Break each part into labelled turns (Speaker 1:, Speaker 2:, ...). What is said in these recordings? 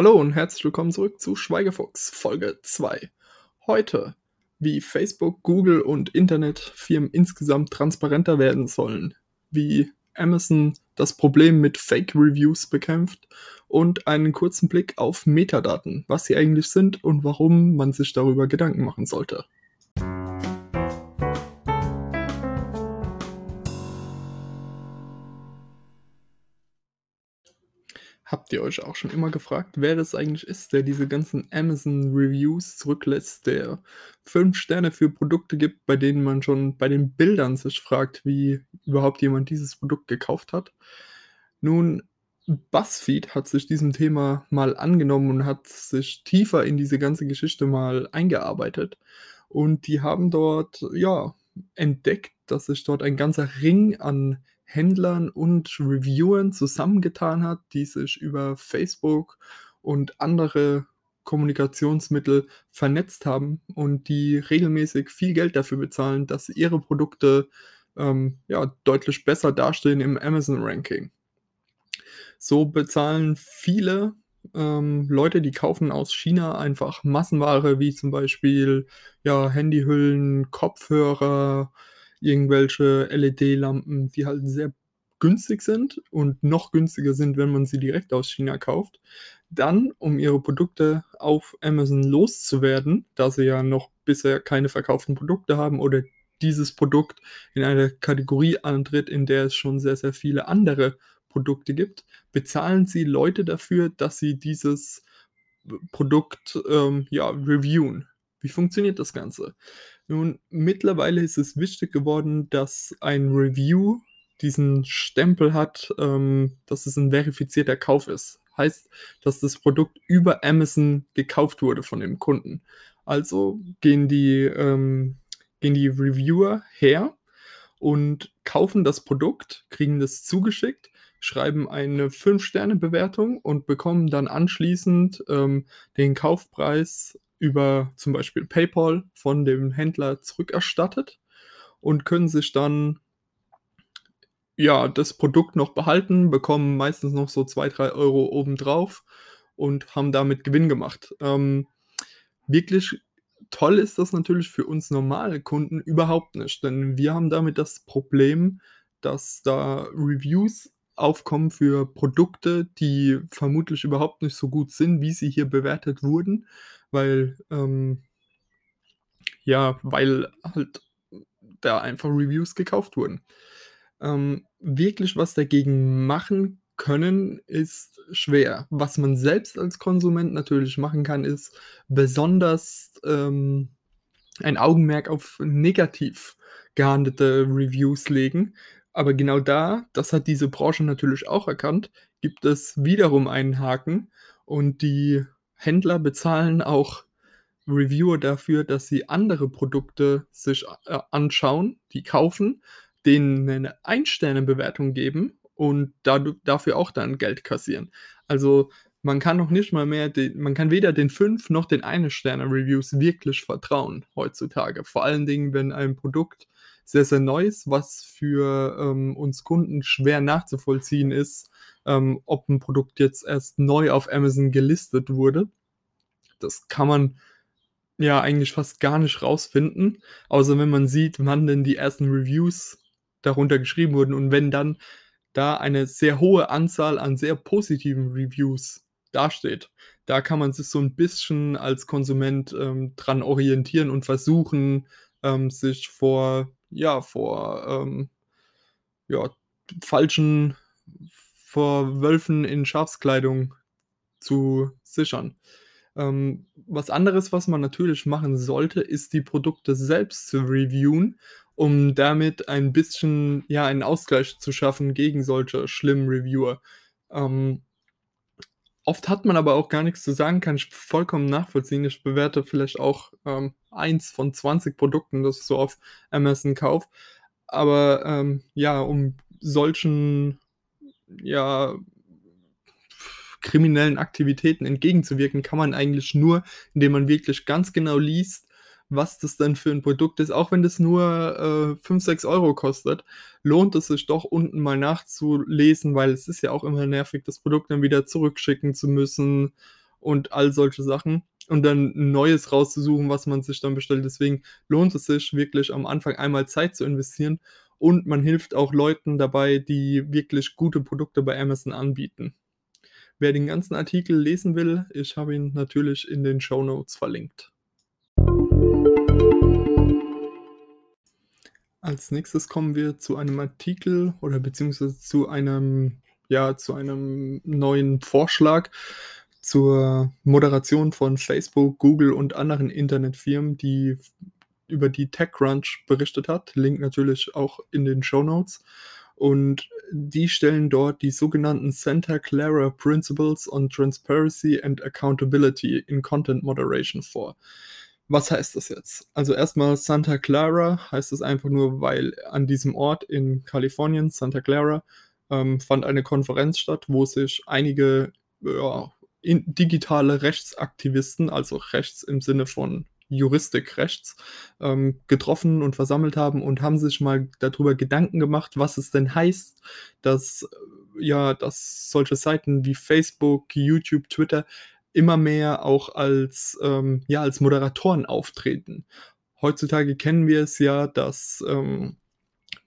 Speaker 1: Hallo und herzlich willkommen zurück zu Schweigefuchs Folge 2. Heute, wie Facebook, Google und Internetfirmen insgesamt transparenter werden sollen, wie Amazon das Problem mit Fake Reviews bekämpft und einen kurzen Blick auf Metadaten, was sie eigentlich sind und warum man sich darüber Gedanken machen sollte. Habt ihr euch auch schon immer gefragt, wer das eigentlich ist, der diese ganzen Amazon-Reviews zurücklässt, der fünf Sterne für Produkte gibt, bei denen man schon bei den Bildern sich fragt, wie überhaupt jemand dieses Produkt gekauft hat? Nun, BuzzFeed hat sich diesem Thema mal angenommen und hat sich tiefer in diese ganze Geschichte mal eingearbeitet. Und die haben dort, ja, entdeckt, dass sich dort ein ganzer Ring an Händlern und Reviewern zusammengetan hat, die sich über Facebook und andere Kommunikationsmittel vernetzt haben und die regelmäßig viel Geld dafür bezahlen, dass ihre Produkte ähm, ja, deutlich besser dastehen im Amazon-Ranking. So bezahlen viele ähm, Leute, die kaufen aus China einfach Massenware, wie zum Beispiel ja, Handyhüllen, Kopfhörer, irgendwelche LED-Lampen, die halt sehr günstig sind und noch günstiger sind, wenn man sie direkt aus China kauft. Dann, um ihre Produkte auf Amazon loszuwerden, da sie ja noch bisher keine verkauften Produkte haben oder dieses Produkt in eine Kategorie antritt, in der es schon sehr, sehr viele andere Produkte gibt, bezahlen sie Leute dafür, dass sie dieses Produkt ähm, ja, reviewen. Wie funktioniert das Ganze? Nun, mittlerweile ist es wichtig geworden, dass ein Review diesen Stempel hat, ähm, dass es ein verifizierter Kauf ist. Heißt, dass das Produkt über Amazon gekauft wurde von dem Kunden. Also gehen die, ähm, gehen die Reviewer her und kaufen das Produkt, kriegen das zugeschickt, schreiben eine 5-Sterne-Bewertung und bekommen dann anschließend ähm, den Kaufpreis über zum Beispiel PayPal von dem Händler zurückerstattet und können sich dann ja das Produkt noch behalten, bekommen meistens noch so 2, 3 Euro obendrauf und haben damit Gewinn gemacht. Ähm, wirklich toll ist das natürlich für uns normale Kunden überhaupt nicht, denn wir haben damit das Problem, dass da Reviews aufkommen für Produkte, die vermutlich überhaupt nicht so gut sind, wie sie hier bewertet wurden weil, ähm ja, weil halt da einfach Reviews gekauft wurden. Ähm, wirklich was dagegen machen können, ist schwer. Was man selbst als Konsument natürlich machen kann, ist besonders, ähm, ein Augenmerk auf negativ gehandelte Reviews legen. Aber genau da, das hat diese Branche natürlich auch erkannt, gibt es wiederum einen Haken und die Händler bezahlen auch Reviewer dafür, dass sie andere Produkte sich äh, anschauen, die kaufen, denen eine Ein-Sterne-Bewertung geben und dafür auch dann Geld kassieren. Also man kann noch nicht mal mehr, den, man kann weder den 5 noch den 1-Sterne-Reviews wirklich vertrauen heutzutage. Vor allen Dingen, wenn ein Produkt sehr, sehr neu ist, was für ähm, uns Kunden schwer nachzuvollziehen ist, ähm, ob ein Produkt jetzt erst neu auf Amazon gelistet wurde. Das kann man ja eigentlich fast gar nicht rausfinden, außer wenn man sieht, wann denn die ersten Reviews darunter geschrieben wurden und wenn dann da eine sehr hohe Anzahl an sehr positiven Reviews dasteht. Da kann man sich so ein bisschen als Konsument ähm, dran orientieren und versuchen, ähm, sich vor, ja, vor ähm, ja, falschen vor Wölfen in Schafskleidung zu sichern. Ähm, was anderes, was man natürlich machen sollte, ist die Produkte selbst zu reviewen, um damit ein bisschen, ja, einen Ausgleich zu schaffen gegen solche schlimmen Reviewer. Ähm, oft hat man aber auch gar nichts zu sagen, kann ich vollkommen nachvollziehen. Ich bewerte vielleicht auch ähm, eins von 20 Produkten, das ich so auf Amazon kaufe. Aber ähm, ja, um solchen ja, kriminellen Aktivitäten entgegenzuwirken, kann man eigentlich nur, indem man wirklich ganz genau liest, was das denn für ein Produkt ist. Auch wenn das nur äh, 5, 6 Euro kostet, lohnt es sich doch unten mal nachzulesen, weil es ist ja auch immer nervig, das Produkt dann wieder zurückschicken zu müssen und all solche Sachen und dann neues rauszusuchen, was man sich dann bestellt. Deswegen lohnt es sich wirklich am Anfang einmal Zeit zu investieren und man hilft auch Leuten dabei, die wirklich gute Produkte bei Amazon anbieten. Wer den ganzen Artikel lesen will, ich habe ihn natürlich in den Shownotes verlinkt. Als Nächstes kommen wir zu einem Artikel oder beziehungsweise zu einem ja, zu einem neuen Vorschlag zur Moderation von Facebook, Google und anderen Internetfirmen, die über die TechCrunch berichtet hat. Link natürlich auch in den Shownotes. Und die stellen dort die sogenannten Santa Clara Principles on Transparency and Accountability in Content Moderation vor. Was heißt das jetzt? Also erstmal Santa Clara heißt es einfach nur, weil an diesem Ort in Kalifornien, Santa Clara, ähm, fand eine Konferenz statt, wo sich einige, ja, digitale Rechtsaktivisten, also rechts im Sinne von Juristik rechts, ähm, getroffen und versammelt haben und haben sich mal dadrüber Gedanken gemacht, was es denn heißt, dass ja, dass solche Seiten wie Facebook, YouTube, Twitter immer mehr auch als, ähm, ja, als Moderatoren auftreten. Heutzutage kennen wir es ja, dass, ähm,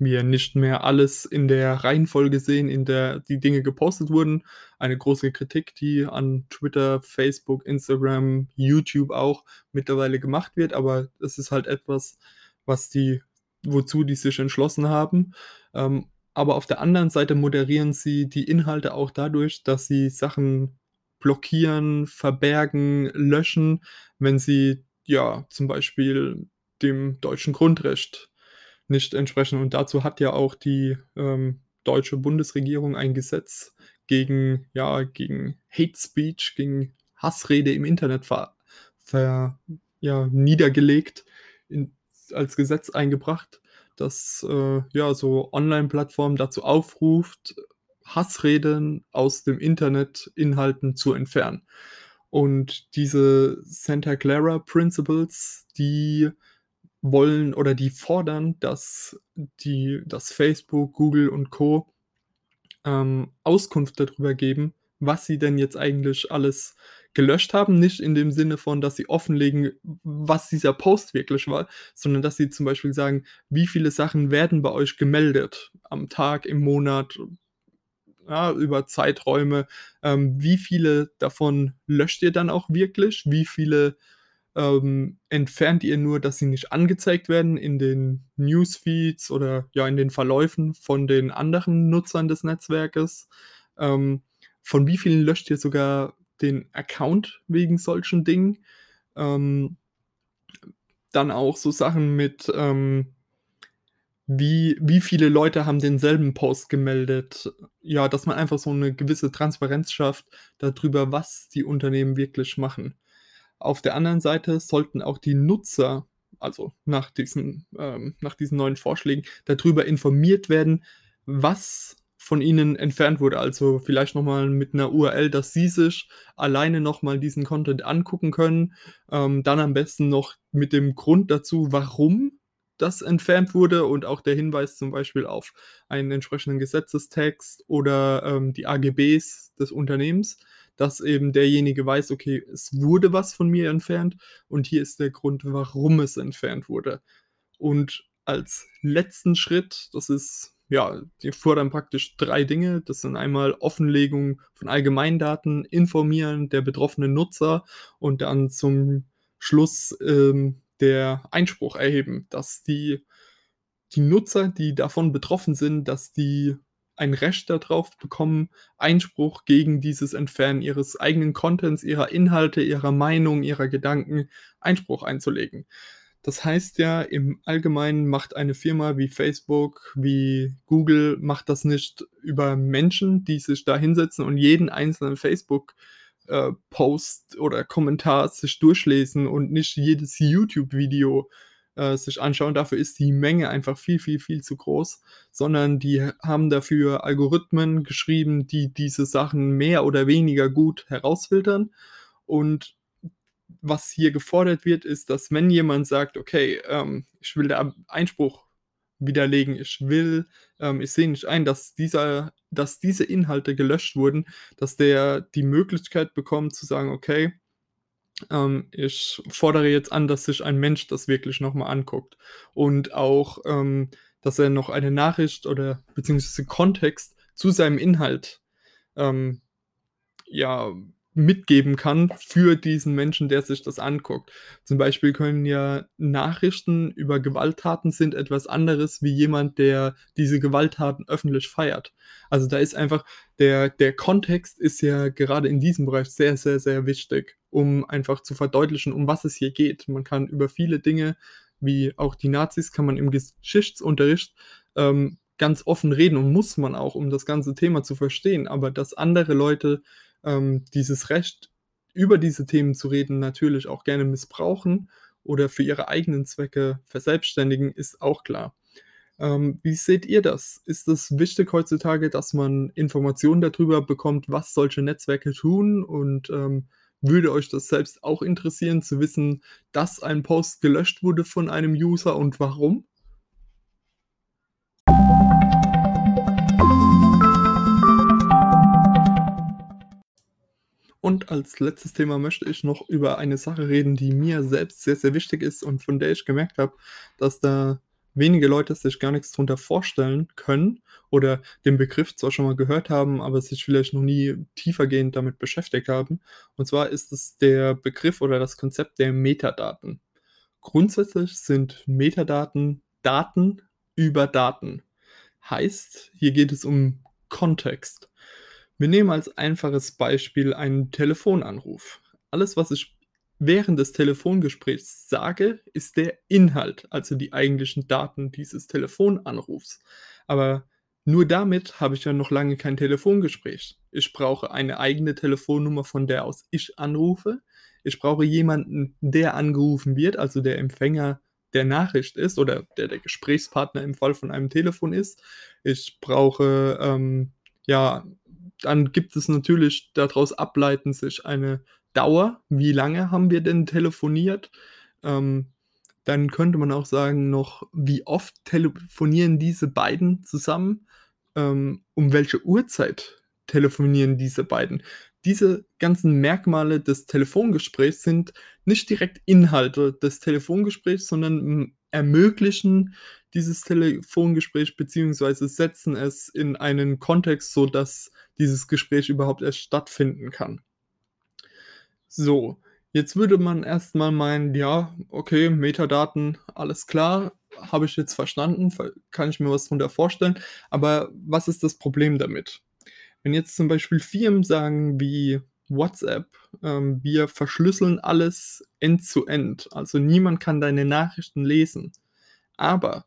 Speaker 1: wir nicht mehr alles in der Reihenfolge sehen, in der die Dinge gepostet wurden. Eine große Kritik, die an Twitter, Facebook, Instagram, YouTube auch mittlerweile gemacht wird, aber es ist halt etwas, was die wozu die sich entschlossen haben. Ähm, aber auf der anderen Seite moderieren sie die Inhalte auch dadurch, dass sie Sachen blockieren, verbergen, löschen, wenn sie, ja, zum Beispiel dem deutschen Grundrecht nicht entsprechen. Und dazu hat ja auch die, ähm, deutsche Bundesregierung ein Gesetz gegen ja, gegen Hate Speech, gegen Hassrede im Internet ver ver ja, niedergelegt, in als Gesetz eingebracht, das, äh, ja, so Online-Plattformen dazu aufruft, Hassreden aus dem Internet-Inhalten zu entfernen. Und diese Santa Clara Principles, die wollen oder die fordern, dass die dass Facebook, Google und Co. ähm, Auskunft darüber geben, was sie denn jetzt eigentlich alles gelöscht haben. Nicht in dem Sinne von, dass sie offenlegen, was dieser Post wirklich war, sondern dass sie zum Beispiel sagen: „Wie viele Sachen werden bei euch gemeldet am Tag, im Monat, ja, über Zeiträume? Ähm, wie viele davon löscht ihr dann auch wirklich? Wie viele, ähm, entfernt ihr nur, dass sie nicht angezeigt werden in den Newsfeeds oder, ja, in den Verläufen von den anderen Nutzern des Netzwerkes? Ähm, von wie vielen löscht ihr sogar den Account wegen solchen Dingen?“ Ähm dann auch so Sachen mit, ähm wie wie viele Leute haben denselben Post gemeldet? Ja, dass man einfach so 'ne gewisse Transparenz schafft da drüber, was die Unternehmen wirklich machen. Auf der anderen Seite sollten auch die Nutzer, also nach diesen ähm, nach diesen neuen Vorschlägen, da drüber informiert werden, was von ihnen entfernt wurde. Also, vielleicht noch mal mit 'ner URL, dass sie sich alleine noch mal diesen Content angucken können. Ähm, dann am besten noch mit dem Grund dazu, warum das entfernt wurde und auch der Hinweis zum Beispiel auf einen entsprechenden Gesetzestext oder, ähm, die AGBs des Unternehmens, dass eben derjenige weiß: „Okay, es wurde was von mir entfernt und hier ist der Grund, warum es entfernt wurde.“ Und als letzten Schritt, das ist ja, die fordern praktisch 3 Dinge. Das sind einmal Offenlegung von Allgemeindaten, Informieren der betroffenen Nutzer und dann zum Schluss, ähm, der Einspruch erheben, dass die die Nutzer, die davon betroffen sind, dass die ein Recht da drauf bekommen, Einspruch gegen dieses Entfernen ihres eigenen Contents, ihrer Inhalte, ihrer Meinung, ihrer Gedanken Einspruch einzulegen. Das heißt ja, im Allgemeinen macht eine Firma wie Facebook, wie Google macht das nicht über Menschen, die sich da hinsetzen und jeden einzelnen Facebook, äh, Post oder Kommentar sich durchlesen und nicht jedes YouTube-Video, äh, sich anschauen. Dafür ist die Menge einfach viel, viel, viel zu groß, sondern die haben dafür Algorithmen geschrieben, die diese Sachen mehr oder weniger gut herausfiltern. Und was hier gefordert wird, ist, dass wenn jemand sagt: „Okay, ähm, ich will da Einspruch widerlegen. Ich will ähm, ich sehe nicht ein, dass dieser dass diese Inhalte gelöscht wurden, dass der die Möglichkeit bekommt zu sagen: „Okay, ähm, ich fordere jetzt an, dass sich ein Mensch das wirklich noch mal anguckt.“ Und auch, ähm, dass er noch eine Nachricht oder beziehungsweise Kontext zu seinem Inhalt, ähm, ja, mitgeben kann für diesen Menschen, der sich das anguckt. Zum Beispiel können ja Nachrichten über Gewalttaten sind etwas anderes wie jemand, der diese Gewalttaten öffentlich feiert. Also, da ist einfach der der Kontext ist ja gerade in diesem Bereich sehr, sehr, sehr wichtig, um einfach zu verdeutlichen, um was es hier geht. Man kann über viele Dinge, wie auch die Nazis, kann man im Geschichtsunterricht, ähm, ganz offen reden und muss man auch, um das ganze Thema zu verstehen. Aber dass andere Leute ähm, dieses Recht, über diese Themen zu reden, natürlich auch gerne missbrauchen oder für ihre eigenen Zwecke verselbstständigen, ist auch klar. Ähm, wie seht ihr das? Ist es wichtig heutzutage, dass man Informationen darüber bekommt, was solche Netzwerke tun? Und ähm, würde euch das selbst auch interessieren, zu wissen, dass ein Post gelöscht wurde von einem User und warum? Und als letztes Thema möchte ich noch über eine Sache reden, die mir selbst sehr, sehr wichtig ist und von der ich gemerkt habe, dass da wenige Leute sich gar nichts drunter vorstellen können oder den Begriff zwar schon mal gehört haben, aber sich vielleicht noch nie tiefergehend damit beschäftigt haben. Und zwar ist es der Begriff oder das Konzept der Metadaten. Grundsätzlich sind Metadaten Daten über Daten. Heißt, hier geht es um Kontext. Wir nehmen als einfaches Beispiel einen Telefonanruf. Alles, was ich während des Telefongesprächs sage, ist der Inhalt, also die eigentlichen Daten dieses Telefonanrufs. Aber nur damit habe ich ja noch lange kein Telefongespräch. Ich brauche eine eigene Telefonnummer, von der aus ich anrufe. Ich brauche jemanden, der angerufen wird, also der Empfänger der Nachricht ist oder der der Gesprächspartner im Fall von einem Telefon ist. Ich brauche ähm, ja dann gibt es natürlich daraus ableiten sich eine Dauer. Wie lange haben wir denn telefoniert? Ähm, dann könnte man auch sagen noch, wie oft telefonieren diese beiden zusammen? Ähm, um welche Uhrzeit telefonieren diese beiden? Diese ganzen Merkmale des Telefongesprächs sind nicht direkt Inhalte des Telefongesprächs, sondern hm, ermöglichen dieses Telefongespräch beziehungsweise setzen es in einen Kontext, sodass dieses Gespräch überhaupt erst stattfinden kann. So, jetzt würde man erst mal meinen, ja, okay, Metadaten, alles klar, habe ich jetzt verstanden, kann ich mir was drunter vorstellen, aber was ist das Problem damit? Wenn jetzt zum Beispiel Firmen sagen wie WhatsApp, ähm, wir verschlüsseln alles end-zu-end, also niemand kann deine Nachrichten lesen. Aber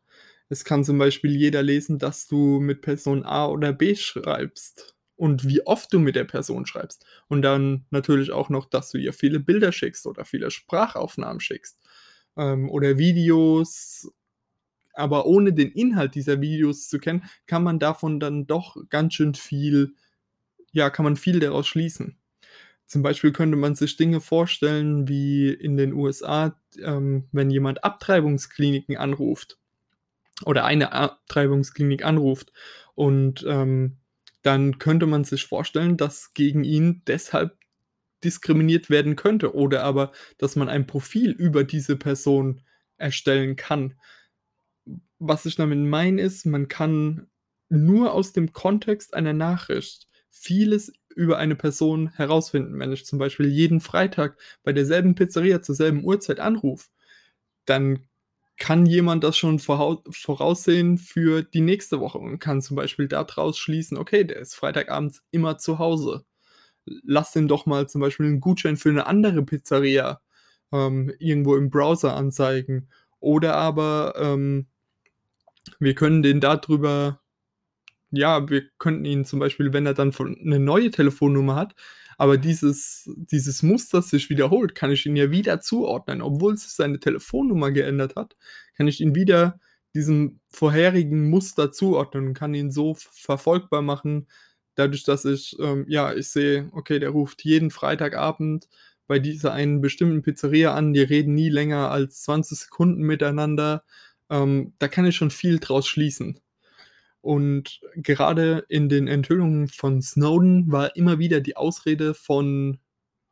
Speaker 1: es kann zum Beispiel jeder lesen, dass du mit Person A oder B schreibst und wie oft du mit der Person schreibst. Und dann natürlich auch noch, dass du ihr viele Bilder schickst oder viele Sprachaufnahmen schickst ähm, oder Videos. Aber ohne den Inhalt dieser Videos zu kennen, kann man davon dann doch ganz schön viel, ja, kann man viel daraus schließen. Zum Beispiel könnte man sich Dinge vorstellen wie in den USA, ähm, wenn jemand Abtreibungskliniken anruft oder eine Abtreibungsklinik anruft und ähm, dann könnte man sich vorstellen, dass gegen ihn deshalb diskriminiert werden könnte oder aber, dass man ein Profil über diese Person erstellen kann. Was ich damit meine ist, man kann nur aus dem Kontext einer Nachricht vieles über eine Person herausfinden. Wenn ich zum Beispiel jeden Freitag bei derselben Pizzeria zur selben Uhrzeit anrufe, dann kann jemand das schon voraussehen für die nächste Woche und kann zum Beispiel daraus schließen, okay, der ist Freitagabends immer zu Hause. Lass den doch mal zum Beispiel einen Gutschein für eine andere Pizzeria ähm, irgendwo im Browser anzeigen. Oder aber ähm, wir können den darüber, ja, wir könnten ihn zum Beispiel, wenn er dann eine neue Telefonnummer hat, aber dieses, dieses Muster sich wiederholt, kann ich ihn ja wieder zuordnen. Obwohl sich seine Telefonnummer geändert hat, kann ich ihn wieder diesem vorherigen Muster zuordnen und kann ihn so verfolgbar machen, dadurch, dass ich, ähm, ja, ich sehe, okay, der ruft jeden Freitagabend bei dieser einen bestimmten Pizzeria an, die reden nie länger als 20 Sekunden miteinander. Ähm, da kann ich schon viel draus schließen. Und gerade in den Enthüllungen von Snowden war immer wieder die Ausrede von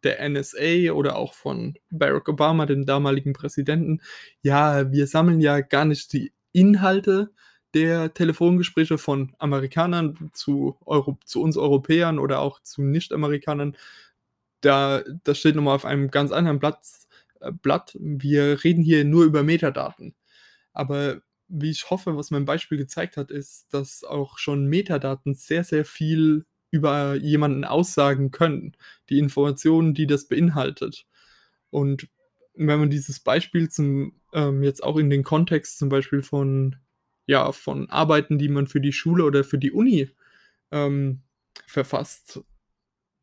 Speaker 1: der NSA oder auch von Barack Obama, dem damaligen Präsidenten: „Ja, wir sammeln ja gar nicht die Inhalte der Telefongespräche von Amerikanern zu Euro zu uns Europäern oder auch zu Nicht-Amerikanern. Da das steht noch mal auf einem ganz anderen Platz äh, Blatt. Wir reden hier nur über Metadaten.“ Aber wie ich hoffe, was mein Beispiel gezeigt hat, ist, dass auch schon Metadaten sehr, sehr viel über jemanden aussagen können, die Informationen, die das beinhaltet. Und wenn man dieses Beispiel zum ähm, jetzt auch in den Kontext zum Beispiel von ja, von Arbeiten, die man für die Schule oder für die Uni, ähm, verfasst,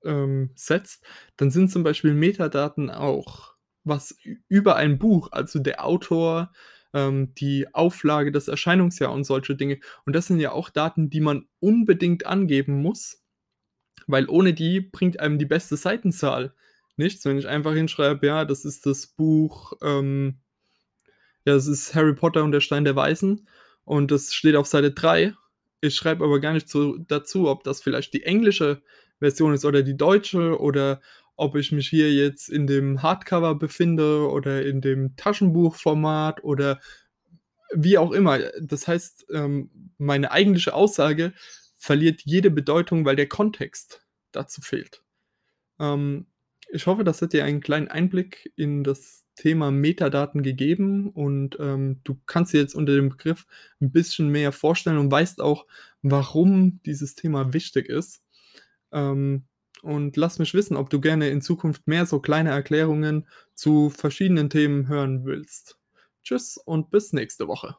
Speaker 1: ähm, setzt, dann sind zum Beispiel Metadaten auch was über ein Buch, also der Autor, ähm, die Auflage, das Erscheinungsjahr und solche Dinge. Und das sind ja auch Daten, die man unbedingt angeben muss, weil ohne die bringt einem die beste Seitenzahl nichts. Wenn ich einfach hinschreibe: „Ja, das ist das Buch, ähm ja, das ist Harry Potter und der Stein der Weisen und das steht auf Seite 3.“ Ich schreibe aber gar nicht so dazu, ob das vielleicht die englische Version ist oder die deutsche oder ob ich mich hier jetzt in dem Hardcover befinde oder in dem Taschenbuchformat oder wie auch immer. Das heißt, ähm, meine eigentliche Aussage verliert jede Bedeutung, weil der Kontext dazu fehlt. Ähm, ich hoffe, das hat dir einen kleinen Einblick in das Thema Metadaten gegeben und, ähm, du kannst dir jetzt unter dem Begriff 'n bisschen mehr vorstellen und weißt auch, warum dieses Thema wichtig ist. Ähm, und lass mich wissen, ob du gerne in Zukunft mehr so kleine Erklärungen zu verschiedenen Themen hören willst. Tschüss und bis nächste Woche.